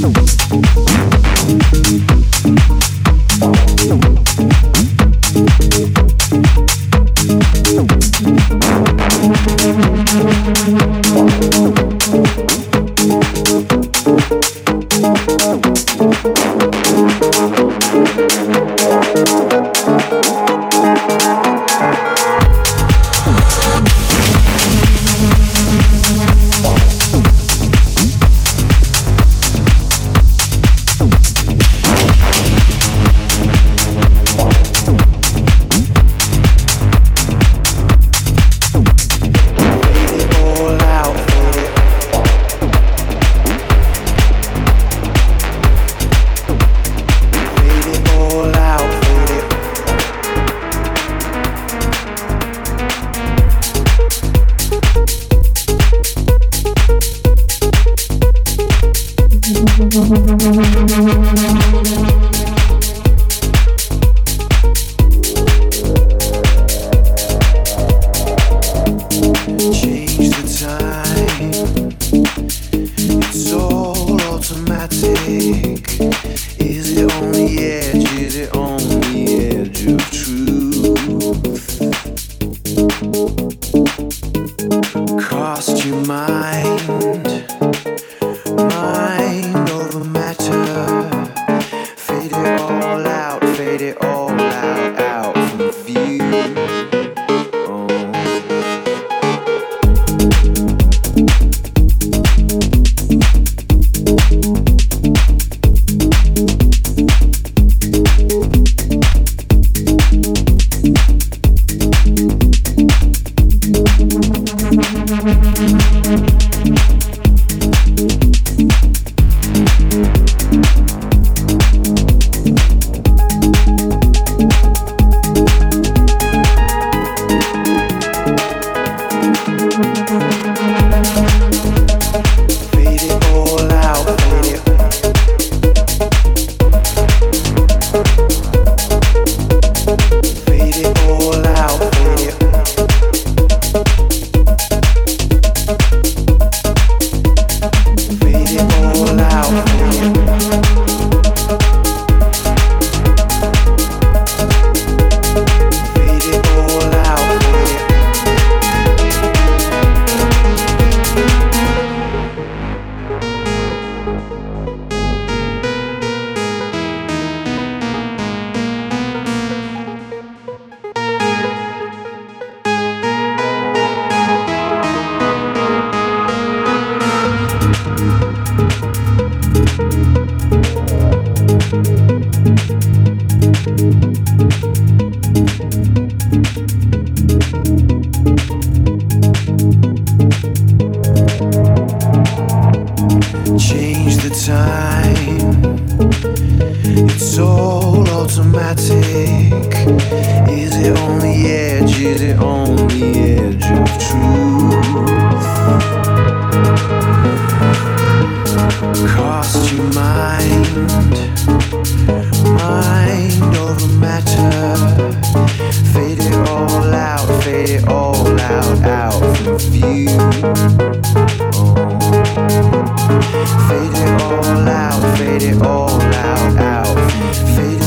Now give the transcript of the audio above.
Thank all out, out.